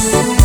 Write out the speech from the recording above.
you